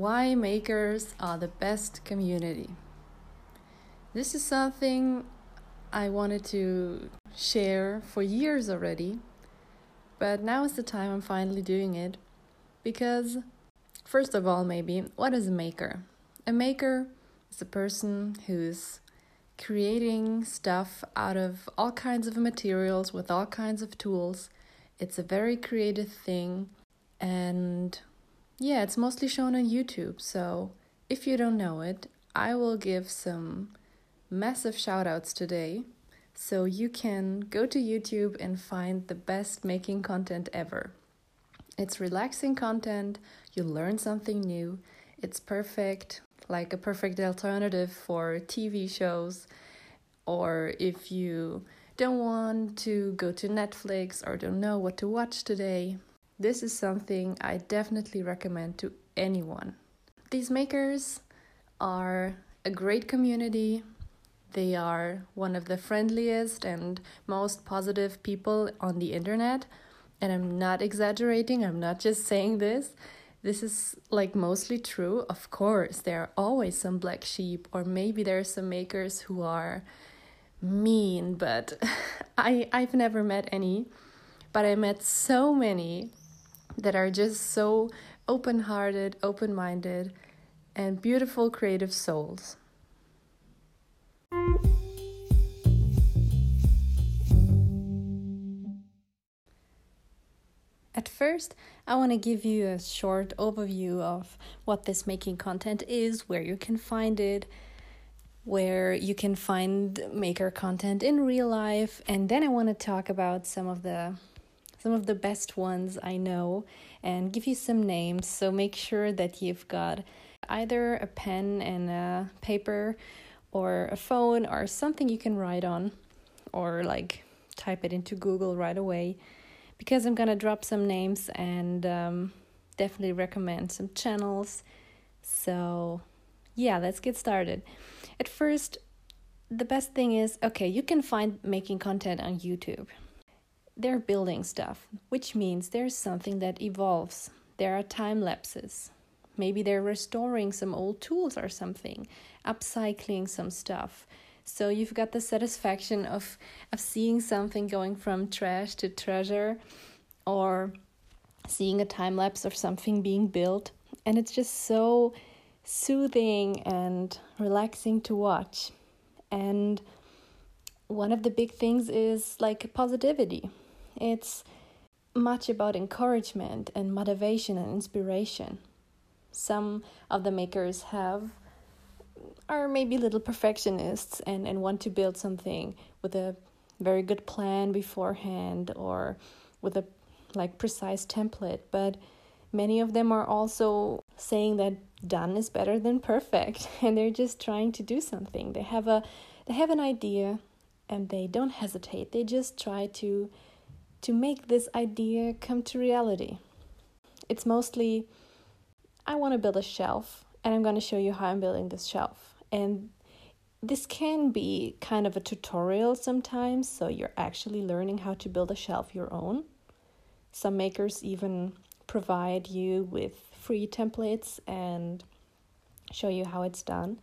Why makers are the best community. This is something I wanted to share for years already, but now is the time I'm finally doing it because, first of all, maybe, what is a maker? A maker is a person who's creating stuff out of all kinds of materials with all kinds of tools. It's a very creative thing, and yeah, it's mostly shown on YouTube. So if you don't know it, I will give some massive shout outs today. So you can go to YouTube and find the best making content ever. It's relaxing content, you learn something new, it's perfect, like a perfect alternative for TV shows, or if you don't want to go to Netflix or don't know what to watch today, this is something I definitely recommend to anyone. These makers are a great community. They are one of the friendliest and most positive people on the internet. And I'm not exaggerating, I'm not just saying this. This is like mostly true. Of course, there are always some black sheep, or maybe there are some makers who are mean, but I, I've never met any. But I met so many that are just so open hearted, open minded, and beautiful creative souls. At first, I want to give you a short overview of what this making content is, where you can find it, where you can find maker content in real life, and then I want to talk about some of the some of the best ones I know and give you some names. So make sure that you've got either a pen and a paper or a phone or something you can write on or like type it into Google right away because I'm gonna drop some names and um, definitely recommend some channels. So, yeah, let's get started. At first, the best thing is okay, you can find making content on YouTube they're building stuff, which means there's something that evolves. There are time lapses. Maybe they're restoring some old tools or something, upcycling some stuff. So you've got the satisfaction of of seeing something going from trash to treasure or seeing a time lapse of something being built and it's just so soothing and relaxing to watch. And one of the big things is like positivity. It's much about encouragement and motivation and inspiration. Some of the makers have are maybe little perfectionists and, and want to build something with a very good plan beforehand or with a like precise template, but many of them are also saying that done is better than perfect and they're just trying to do something. They have a they have an idea and they don't hesitate. They just try to to make this idea come to reality. It's mostly I want to build a shelf and I'm going to show you how I'm building this shelf. And this can be kind of a tutorial sometimes, so you're actually learning how to build a shelf your own. Some makers even provide you with free templates and show you how it's done.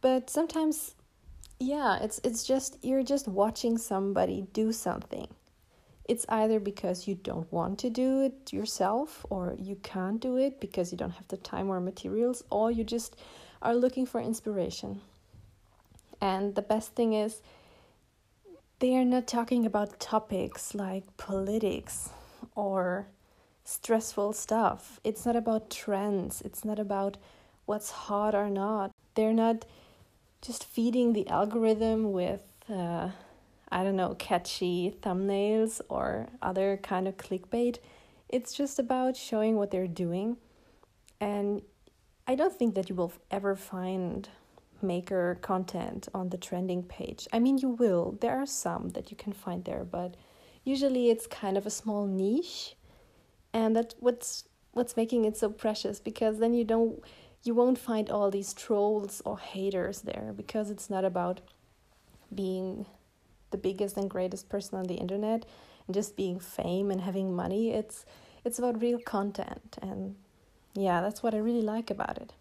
But sometimes yeah, it's it's just you're just watching somebody do something it's either because you don't want to do it yourself or you can't do it because you don't have the time or materials or you just are looking for inspiration. And the best thing is, they are not talking about topics like politics or stressful stuff. It's not about trends, it's not about what's hot or not. They're not just feeding the algorithm with. Uh, I don't know, catchy thumbnails or other kind of clickbait. It's just about showing what they're doing. And I don't think that you will ever find maker content on the trending page. I mean, you will. There are some that you can find there, but usually it's kind of a small niche. And that's what's what's making it so precious because then you don't you won't find all these trolls or haters there because it's not about being the biggest and greatest person on the internet and just being fame and having money it's it's about real content and yeah, that's what I really like about it.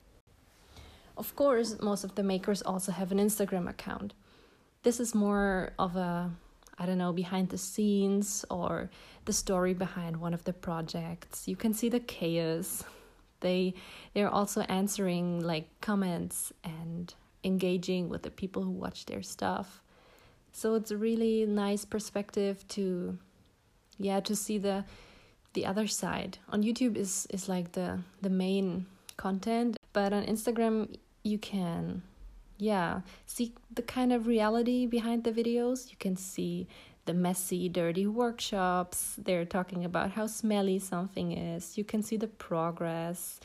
Of course, most of the makers also have an Instagram account. This is more of a, I don't know, behind the scenes or the story behind one of the projects. You can see the chaos. They they're also answering like comments and engaging with the people who watch their stuff. So it's a really nice perspective to yeah, to see the the other side. On YouTube is is like the the main content, but on Instagram you can yeah see the kind of reality behind the videos. You can see the messy dirty workshops. They're talking about how smelly something is. You can see the progress.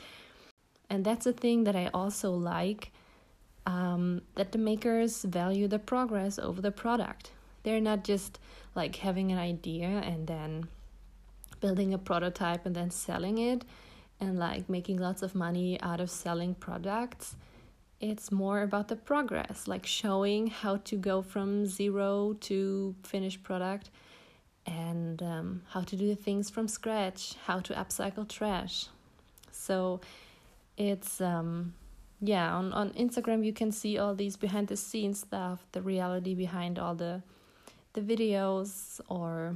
And that's a thing that i also like um, that the makers value the progress over the product they're not just like having an idea and then building a prototype and then selling it and like making lots of money out of selling products it's more about the progress, like showing how to go from zero to finished product and um, how to do things from scratch, how to upcycle trash. So it's um, yeah on, on Instagram you can see all these behind the scenes stuff, the reality behind all the the videos or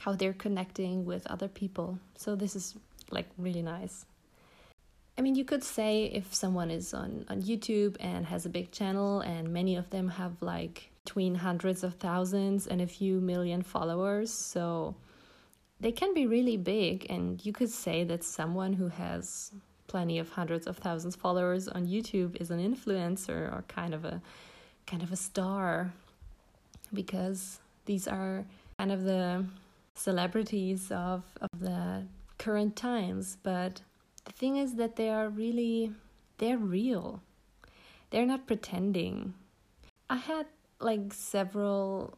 how they're connecting with other people. So this is like really nice. I mean, you could say if someone is on, on YouTube and has a big channel, and many of them have like between hundreds of thousands and a few million followers, so they can be really big. And you could say that someone who has plenty of hundreds of thousands followers on YouTube is an influencer or kind of a kind of a star because these are kind of the celebrities of, of the current times, but the thing is that they are really they're real. They're not pretending. I had like several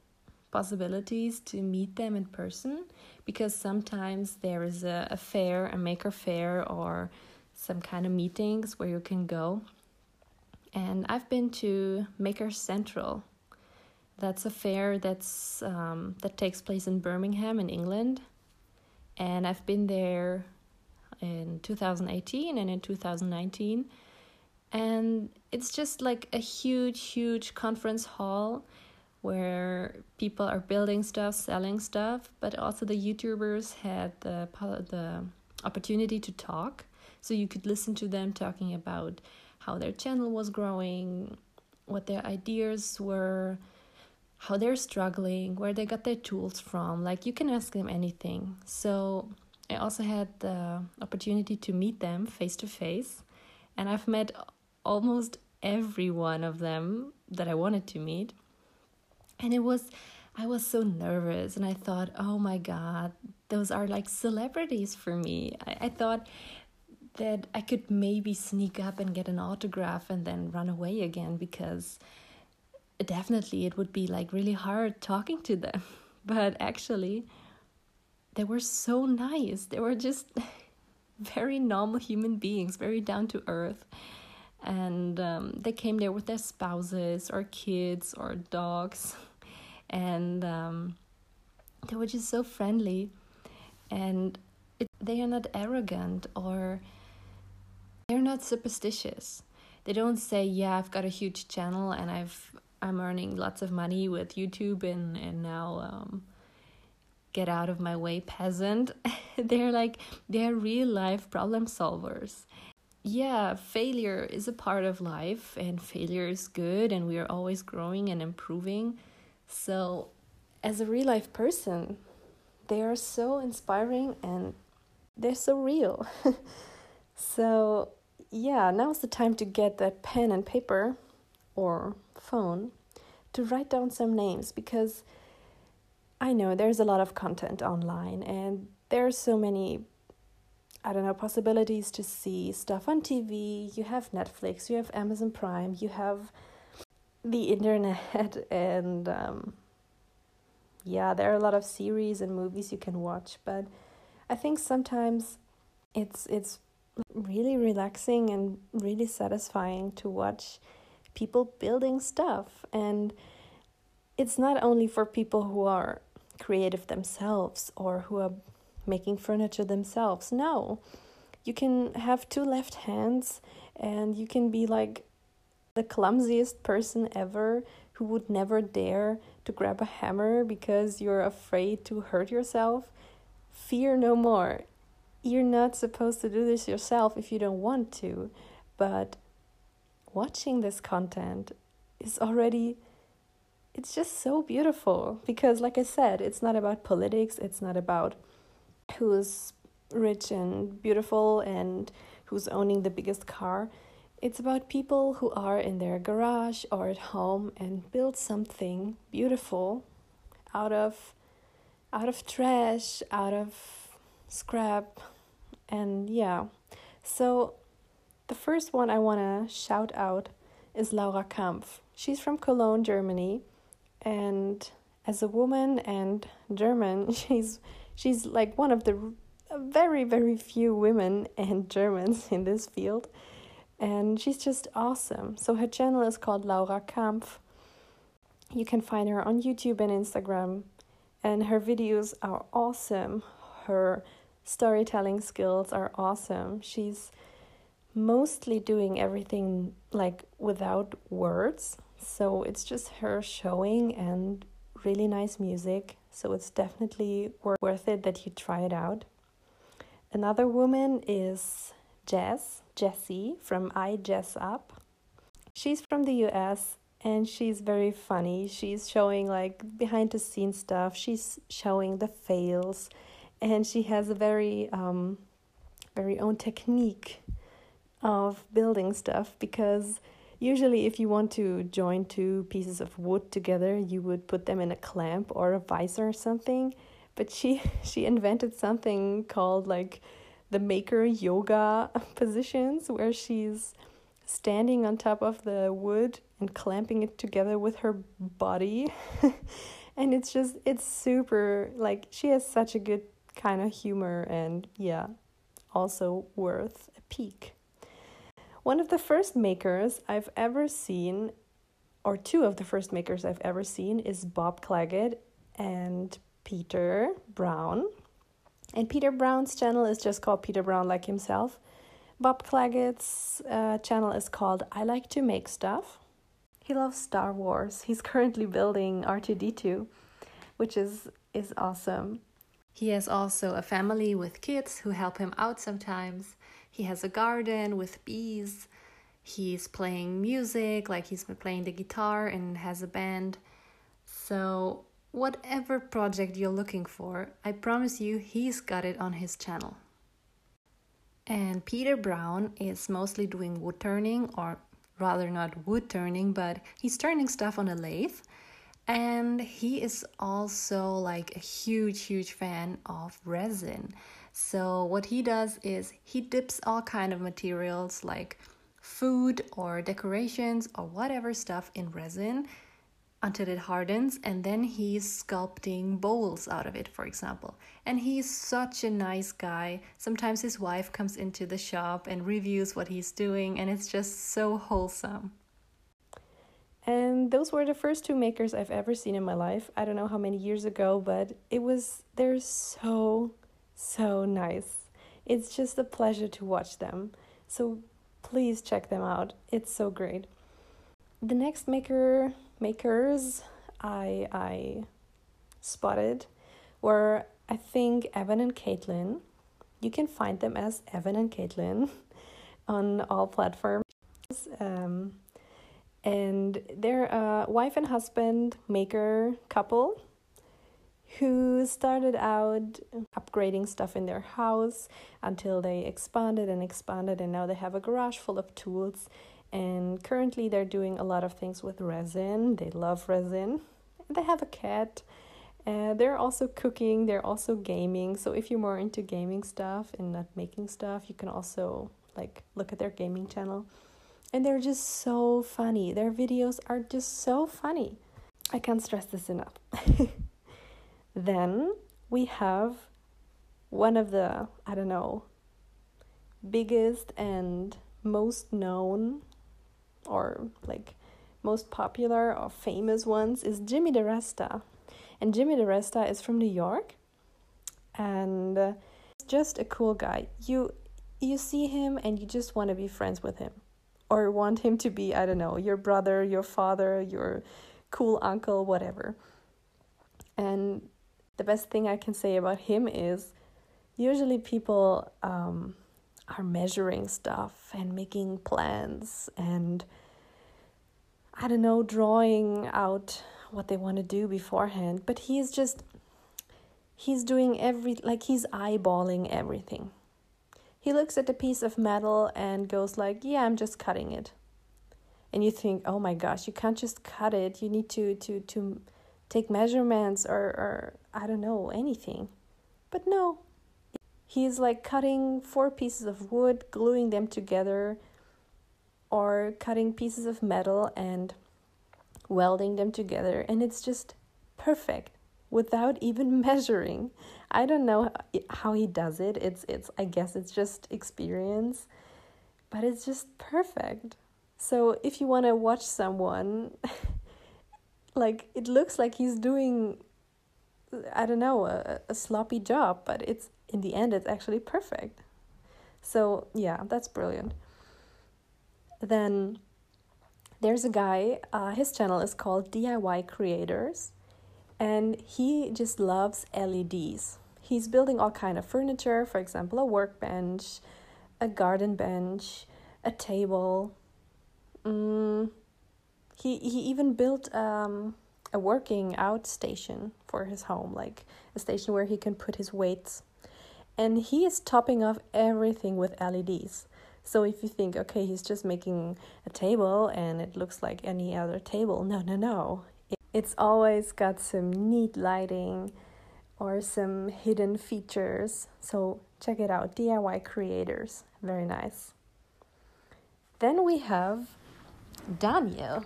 possibilities to meet them in person because sometimes there is a, a fair a maker fair or some kind of meetings where you can go. And i've been to maker central. That's a fair that's um, that takes place in birmingham in england. And i've been there in 2018 and in 2019 and it's just like a huge huge conference hall where people are building stuff selling stuff but also the youtubers had the the opportunity to talk so you could listen to them talking about how their channel was growing what their ideas were how they're struggling where they got their tools from like you can ask them anything so I also had the opportunity to meet them face to face, and I've met almost every one of them that I wanted to meet. And it was, I was so nervous, and I thought, oh my God, those are like celebrities for me. I, I thought that I could maybe sneak up and get an autograph and then run away again because definitely it would be like really hard talking to them. But actually, they were so nice. They were just very normal human beings, very down to earth. And um, they came there with their spouses or kids or dogs. And um, they were just so friendly. And it, they are not arrogant or they're not superstitious. They don't say, "Yeah, I've got a huge channel and I've I'm earning lots of money with YouTube and and now um, get out of my way peasant. they're like, they're real life problem solvers. Yeah, failure is a part of life, and failure is good, and we are always growing and improving. So, as a real life person, they are so inspiring and they're so real. so, yeah, now's the time to get that pen and paper or phone to write down some names because I know there's a lot of content online and there's so many I don't know possibilities to see stuff on TV. You have Netflix, you have Amazon Prime, you have the internet and um, yeah, there are a lot of series and movies you can watch, but I think sometimes it's it's really relaxing and really satisfying to watch people building stuff and it's not only for people who are creative themselves or who are making furniture themselves. No, you can have two left hands and you can be like the clumsiest person ever who would never dare to grab a hammer because you're afraid to hurt yourself. Fear no more. You're not supposed to do this yourself if you don't want to, but watching this content is already it's just so beautiful because like i said it's not about politics it's not about who's rich and beautiful and who's owning the biggest car. It's about people who are in their garage or at home and build something beautiful out of out of trash out of scrap and yeah so the first one i want to shout out is laura kampf she's from cologne germany and as a woman and German, she's she's like one of the very very few women and Germans in this field, and she's just awesome. So her channel is called Laura Kampf. You can find her on YouTube and Instagram, and her videos are awesome. Her storytelling skills are awesome. She's mostly doing everything like without words so it's just her showing and really nice music. So it's definitely worth it that you try it out. Another woman is Jess, Jesse from iJessUp. She's from the US and she's very funny. She's showing like behind the scenes stuff. She's showing the fails and she has a very um very own technique of building stuff because Usually, if you want to join two pieces of wood together, you would put them in a clamp or a visor or something. But she she invented something called like the maker yoga positions where she's standing on top of the wood and clamping it together with her body. and it's just it's super like she has such a good kind of humor and yeah, also worth a peek. One of the first makers I've ever seen, or two of the first makers I've ever seen, is Bob Clagett and Peter Brown. And Peter Brown's channel is just called Peter Brown like himself. Bob Clagett's uh, channel is called I Like to Make Stuff. He loves Star Wars. He's currently building R2D2, which is is awesome. He has also a family with kids who help him out sometimes. He has a garden with bees. He's playing music, like he's playing the guitar and has a band. So, whatever project you're looking for, I promise you he's got it on his channel. And Peter Brown is mostly doing wood turning, or rather, not wood turning, but he's turning stuff on a lathe. And he is also like a huge, huge fan of resin. So what he does is he dips all kind of materials like food or decorations or whatever stuff in resin until it hardens and then he's sculpting bowls out of it for example. And he's such a nice guy. Sometimes his wife comes into the shop and reviews what he's doing and it's just so wholesome and those were the first two makers I've ever seen in my life. I don't know how many years ago, but it was they're so so nice. It's just a pleasure to watch them. So please check them out. It's so great. The next maker makers I I spotted were I think Evan and Katelyn. You can find them as Evan and Katelyn on all platforms. Um, and they're a wife and husband maker couple who started out upgrading stuff in their house until they expanded and expanded, and now they have a garage full of tools. And currently, they're doing a lot of things with resin. They love resin. They have a cat. Uh, they're also cooking, they're also gaming. So, if you're more into gaming stuff and not making stuff, you can also like look at their gaming channel. And they're just so funny. Their videos are just so funny. I can't stress this enough. Then we have one of the, I don't know, biggest and most known or like most popular or famous ones is Jimmy DiResta. And Jimmy DiResta is from New York and uh, just a cool guy. You you see him and you just want to be friends with him or want him to be, I don't know, your brother, your father, your cool uncle, whatever. And the best thing I can say about him is usually people um, are measuring stuff and making plans and I don't know, drawing out what they want to do beforehand, but he's just he's doing every like he's eyeballing everything. He looks at a piece of metal and goes like, "Yeah, I'm just cutting it." And you think, "Oh my gosh, you can't just cut it. You need to to to take measurements or or I don't know, anything." But no. He's like cutting four pieces of wood, gluing them together, or cutting pieces of metal and welding them together and it's just perfect without even measuring. I don't know how he does it. It's it's I guess it's just experience, but it's just perfect. So if you want to watch someone like it looks like he's doing I don't know, a, a sloppy job, but it's in the end it's actually perfect. So, yeah, that's brilliant. Then there's a guy, uh, his channel is called DIY Creators, and he just loves LEDs. He's building all kind of furniture, for example, a workbench, a garden bench, a table. Mm, he he even built um, a working out station for his home, like a station where he can put his weights. And he is topping off everything with LEDs. So if you think, okay, he's just making a table and it looks like any other table, no, no, no. It's always got some neat lighting or some hidden features. So check it out DIY creators. Very nice. Then we have Daniel.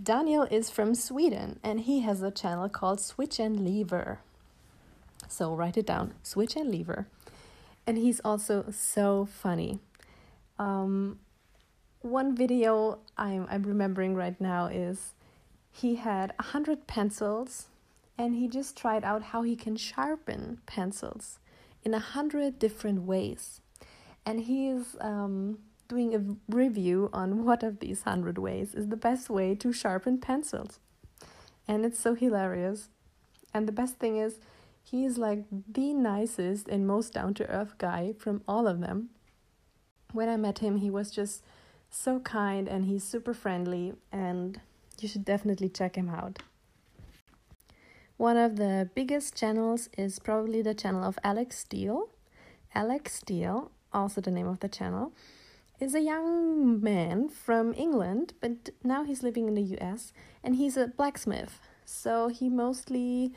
Daniel is from Sweden and he has a channel called Switch and Lever. So write it down Switch and Lever. And he's also so funny. Um, one video I'm, I'm remembering right now is he had a hundred pencils and he just tried out how he can sharpen pencils in a hundred different ways. And he's um, doing a review on what of these hundred ways is the best way to sharpen pencils. And it's so hilarious. And the best thing is, he is like the nicest and most down to earth guy from all of them when I met him, he was just so kind and he's super friendly, and you should definitely check him out. One of the biggest channels is probably the channel of Alec Steele. Alec Steele, also the name of the channel, is a young man from England, but now he's living in the US and he's a blacksmith. So he mostly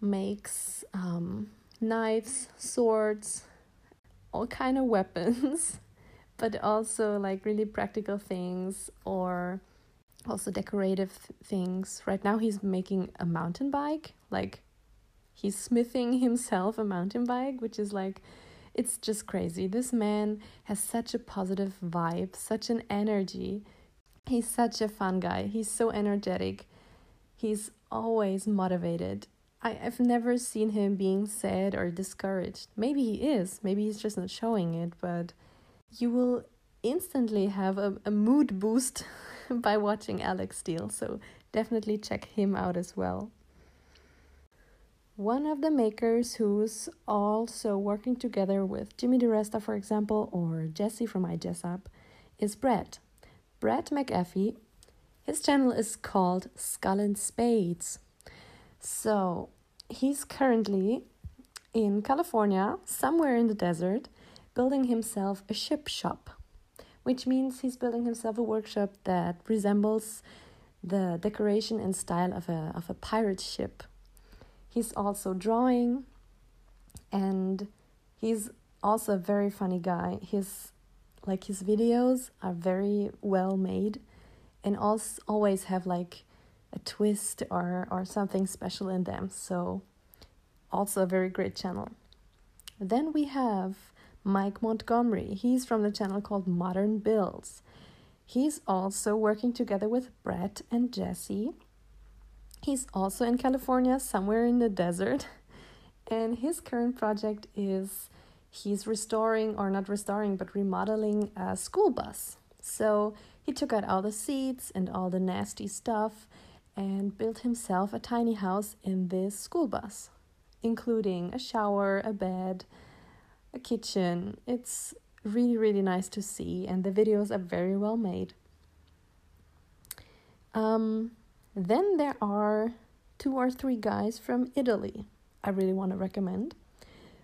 makes um, knives, swords, all kind of weapons but also like really practical things or also decorative things. Right now, he's making a mountain bike, like he's smithing himself a mountain bike, which is like it's just crazy. This man has such a positive vibe, such an energy. He's such a fun guy. He's so energetic. He's always motivated. I, I've never seen him being sad or discouraged. Maybe he is. Maybe he's just not showing it, but you will instantly have a, a mood boost by watching Alec Steele, so definitely check him out as well. One of the makers who's also working together with Jimmy DiResta, for example, or Jesse from iJessUp, is Brett. Brett McAfee. His channel is called Skull and Spades. So he's currently in California, somewhere in the desert, building himself a ship shop, which means he's building himself a workshop that resembles the decoration and style of a, of a pirate ship. He's also drawing and he's also a very funny guy. His like his videos are very well made and also always have like a twist or or something special in them. So also a very great channel. Then we have Mike Montgomery. He's from the channel called Modern Builds. He's also working together with Brett and Jesse. He's also in California, somewhere in the desert. And his current project is he's restoring or not restoring but remodeling a school bus. So he took out all the seats and all the nasty stuff and built himself a tiny house in this school bus, including a shower, a bed, a kitchen. It's really, really nice to see, and the videos are very well made. Um, then there are two or three guys from Italy I really want to recommend.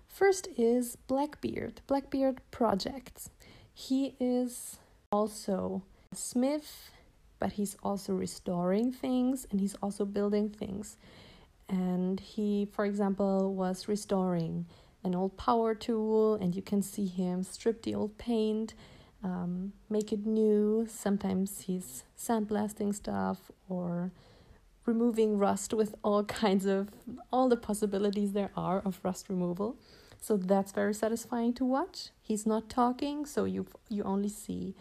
First is Blackbeard, Blackbeard Projects. He is also a smith, but he's also restoring things and he's also building things. And he, for example, was restoring an old power tool, and you can see him strip the old paint, um, make it new. Sometimes he's sandblasting stuff or removing rust with all kinds of all the possibilities there are of rust removal. So that's very satisfying to watch. He's not talking, so you you only see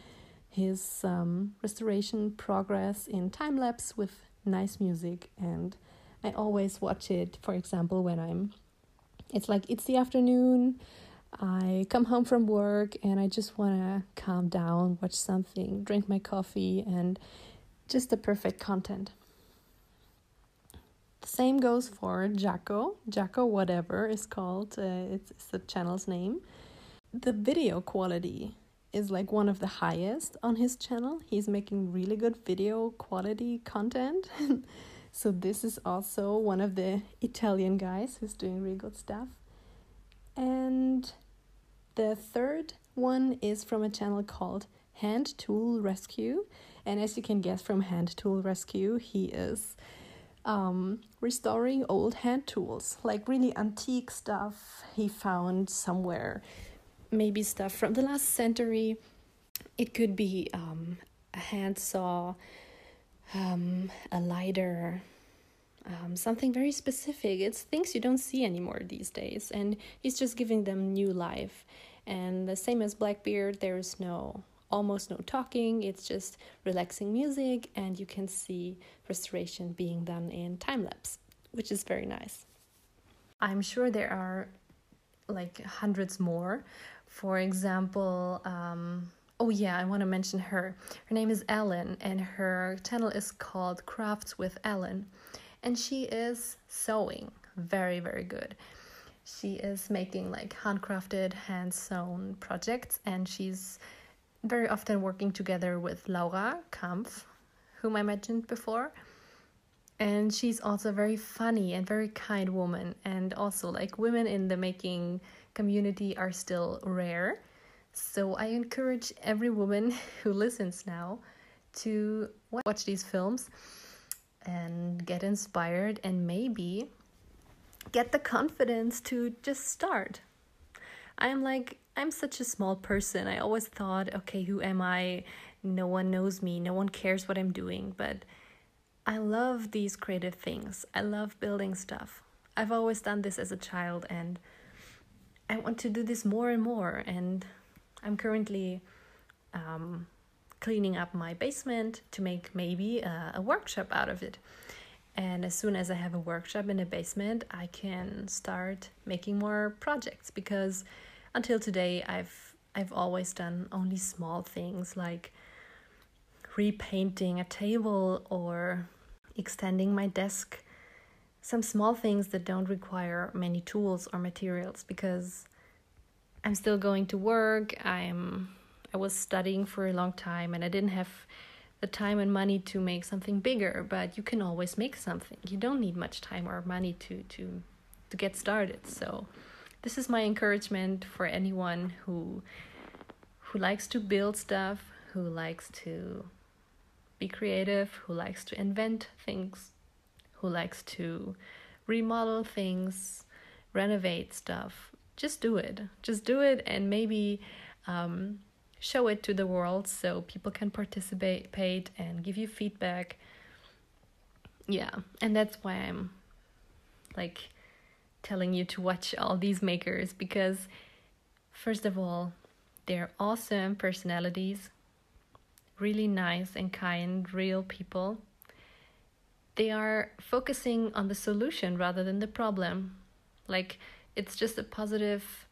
his um, restoration progress in time lapse with nice music. And I always watch it, for example, when I'm. It's like it's the afternoon. I come home from work and I just want to calm down, watch something, drink my coffee, and just the perfect content. The same goes for Giaco. Giaco, whatever is called, uh, it's, it's the channel's name. The video quality is like one of the highest on his channel. He's making really good video quality content. so, this is also one of the Italian guys who's doing really good stuff. And the third one is from a channel called Hand Tool Rescue. And as you can guess from Hand Tool Rescue, he is um, restoring old hand tools, like really antique stuff he found somewhere. Maybe stuff from the last century. It could be um, a handsaw, um, a lighter, um, something very specific. It's things you don't see anymore these days, and he's just giving them new life. And the same as Blackbeard, there's no almost no talking, it's just relaxing music, and you can see restoration being done in time lapse, which is very nice. I'm sure there are like hundreds more. For example, um, oh yeah, I want to mention her. Her name is Ellen, and her channel is called Crafts with Ellen, and she is sewing very, very good. She is making like handcrafted, hand sewn projects, and she's very often working together with Laura Kampf, whom I mentioned before. And she's also a very funny and very kind woman. And also, like, women in the making community are still rare. So I encourage every woman who listens now to watch these films and get inspired and maybe get the confidence to just start. I am like I'm such a small person. I always thought, okay, who am I? No one knows me. No one cares what I'm doing. But I love these creative things. I love building stuff. I've always done this as a child and I want to do this more and more. And I'm currently um, cleaning up my basement to make maybe a, a workshop out of it. And as soon as I have a workshop in the basement, I can start making more projects because until today I've I've always done only small things like repainting a table or extending my desk some small things that don't require many tools or materials because I'm still going to work. I'm I was studying for a long time and I didn't have the time and money to make something bigger but you can always make something. You don't need much time or money to to to get started. So this is my encouragement for anyone who who likes to build stuff, who likes to be creative, who likes to invent things, who likes to remodel things, renovate stuff. Just do it. Just do it and maybe um, show it to the world so people can participate and give you feedback. Yeah, and that's why I'm like telling you to watch all these makers because, first of all, they're awesome personalities, really nice and kind, real people. They are focusing on the solution rather than the problem. Like, it's just a positive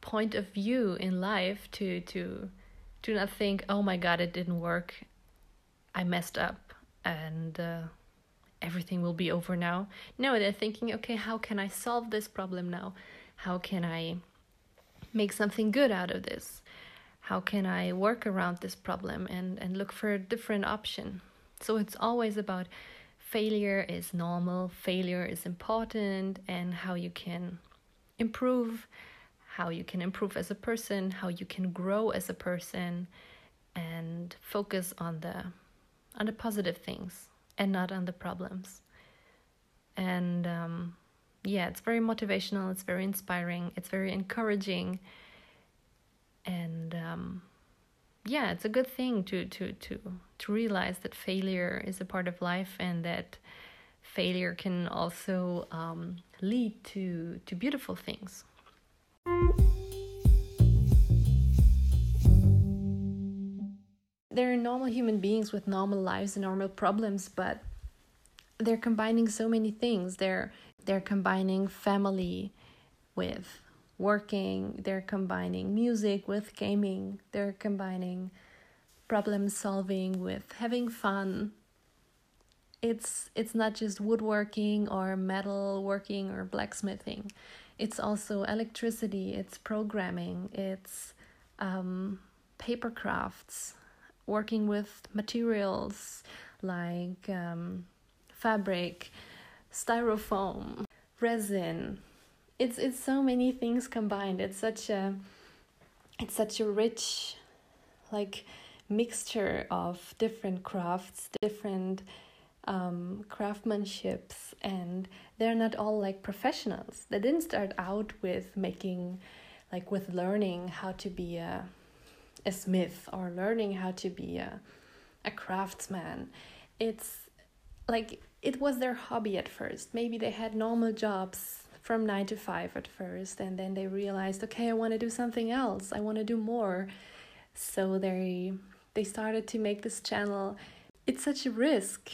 point of view in life to to do not think, oh my god, it didn't work, I messed up, and uh, everything will be over now. No, they're thinking, okay, how can I solve this problem now? How can I make something good out of this? How can I work around this problem and, and look for a different option? So it's always about failure is normal, failure is important, and how you can improve, how you can improve as a person, how you can grow as a person, and focus on the on the positive things and not on the problems. And um, yeah, it's very motivational, it's very inspiring, it's very encouraging. And um, yeah, it's a good thing to, to, to, to realize that failure is a part of life and that failure can also um, lead to, to beautiful things. they're normal human beings with normal lives and normal problems, but they're combining so many things. They're they're combining family with working, they're combining music with gaming, they're combining problem solving with having fun. It's it's not just woodworking or metal working or blacksmithing. It's also electricity, it's programming, it's um, paper crafts, working with materials like um, fabric, styrofoam, resin. It's it's so many things combined. It's such a it's such a rich like mixture of different crafts, different um, craftsmanships, and they're not all like professionals. They didn't start out with making, like with learning how to be a a smith or learning how to be a, a craftsman. It's like it was their hobby at first. Maybe they had normal jobs from nine to five at first, and then they realized, okay, I want to do something else. I want to do more. So they they started to make this channel. It's such a risk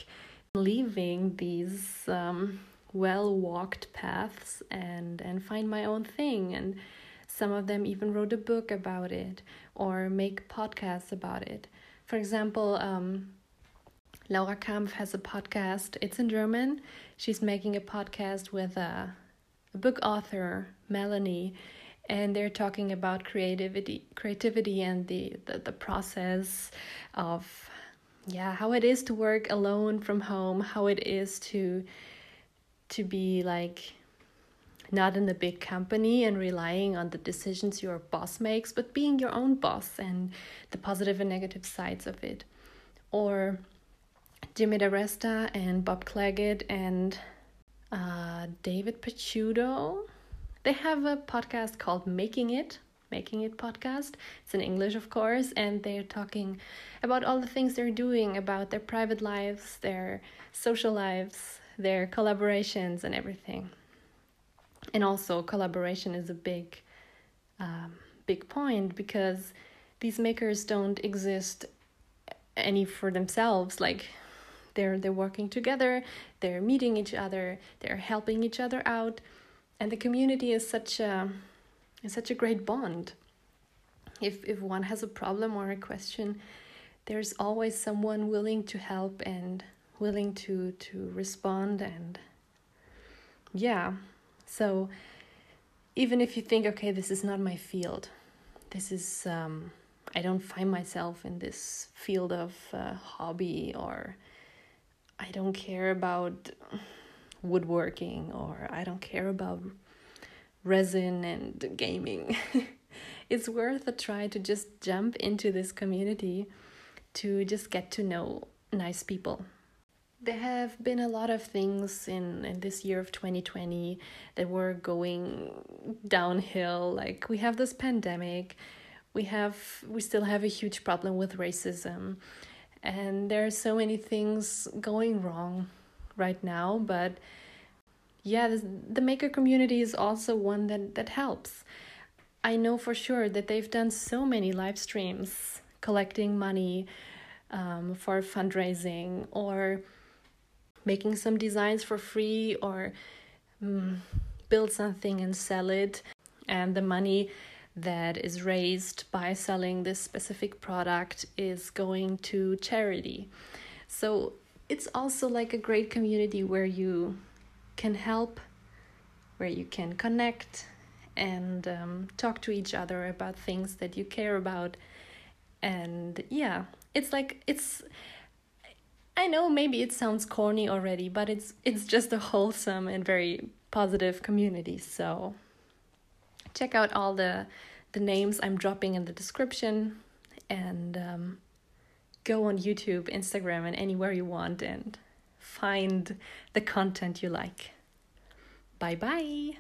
leaving these um, well walked paths and and find my own thing and some of them even wrote a book about it or make podcasts about it. For example, um, Laura Kampf has a podcast. It's in German. She's making a podcast with a, a book author, Melanie, and they're talking about creativity, creativity, and the, the the process of yeah how it is to work alone from home, how it is to to be like not in a big company and relying on the decisions your boss makes, but being your own boss and the positive and negative sides of it. Or Jimmy DiResta and Bob Clagett and uh, David Picciuto. They have a podcast called Making It, Making It podcast. It's in English, of course, and they're talking about all the things they're doing, about their private lives, their social lives, their collaborations, and everything and also collaboration is a big um, big point because these makers don't exist any for themselves like they're they're working together they're meeting each other they're helping each other out and the community is such a is such a great bond. If if one has a problem or a question there's always someone willing to help and willing to to respond and yeah. So even if you think, okay, this is not my field, this is, um, I don't find myself in this field of uh, hobby, or I don't care about woodworking, or I don't care about resin and gaming. it's worth a try to just jump into this community to just get to know nice people. There have been a lot of things in, in this year of 2020 that were going downhill. Like we have this pandemic. We have we still have a huge problem with racism. And there are so many things going wrong right now but yeah the, the maker community is also one that that helps i know for sure that they've done so many live streams collecting money um, for fundraising or making some designs for free or um, build something and sell it and the money that is raised by selling this specific product is going to charity. So it's also like a great community where you can help, where you can connect and um, talk to each other about things that you care about. And yeah, it's like it's I know maybe it sounds corny already, but it's it's just a wholesome and very positive community. So check out all the the names I'm dropping in the description and um, go on YouTube, Instagram, and anywhere you want and find the content you like. Bye bye.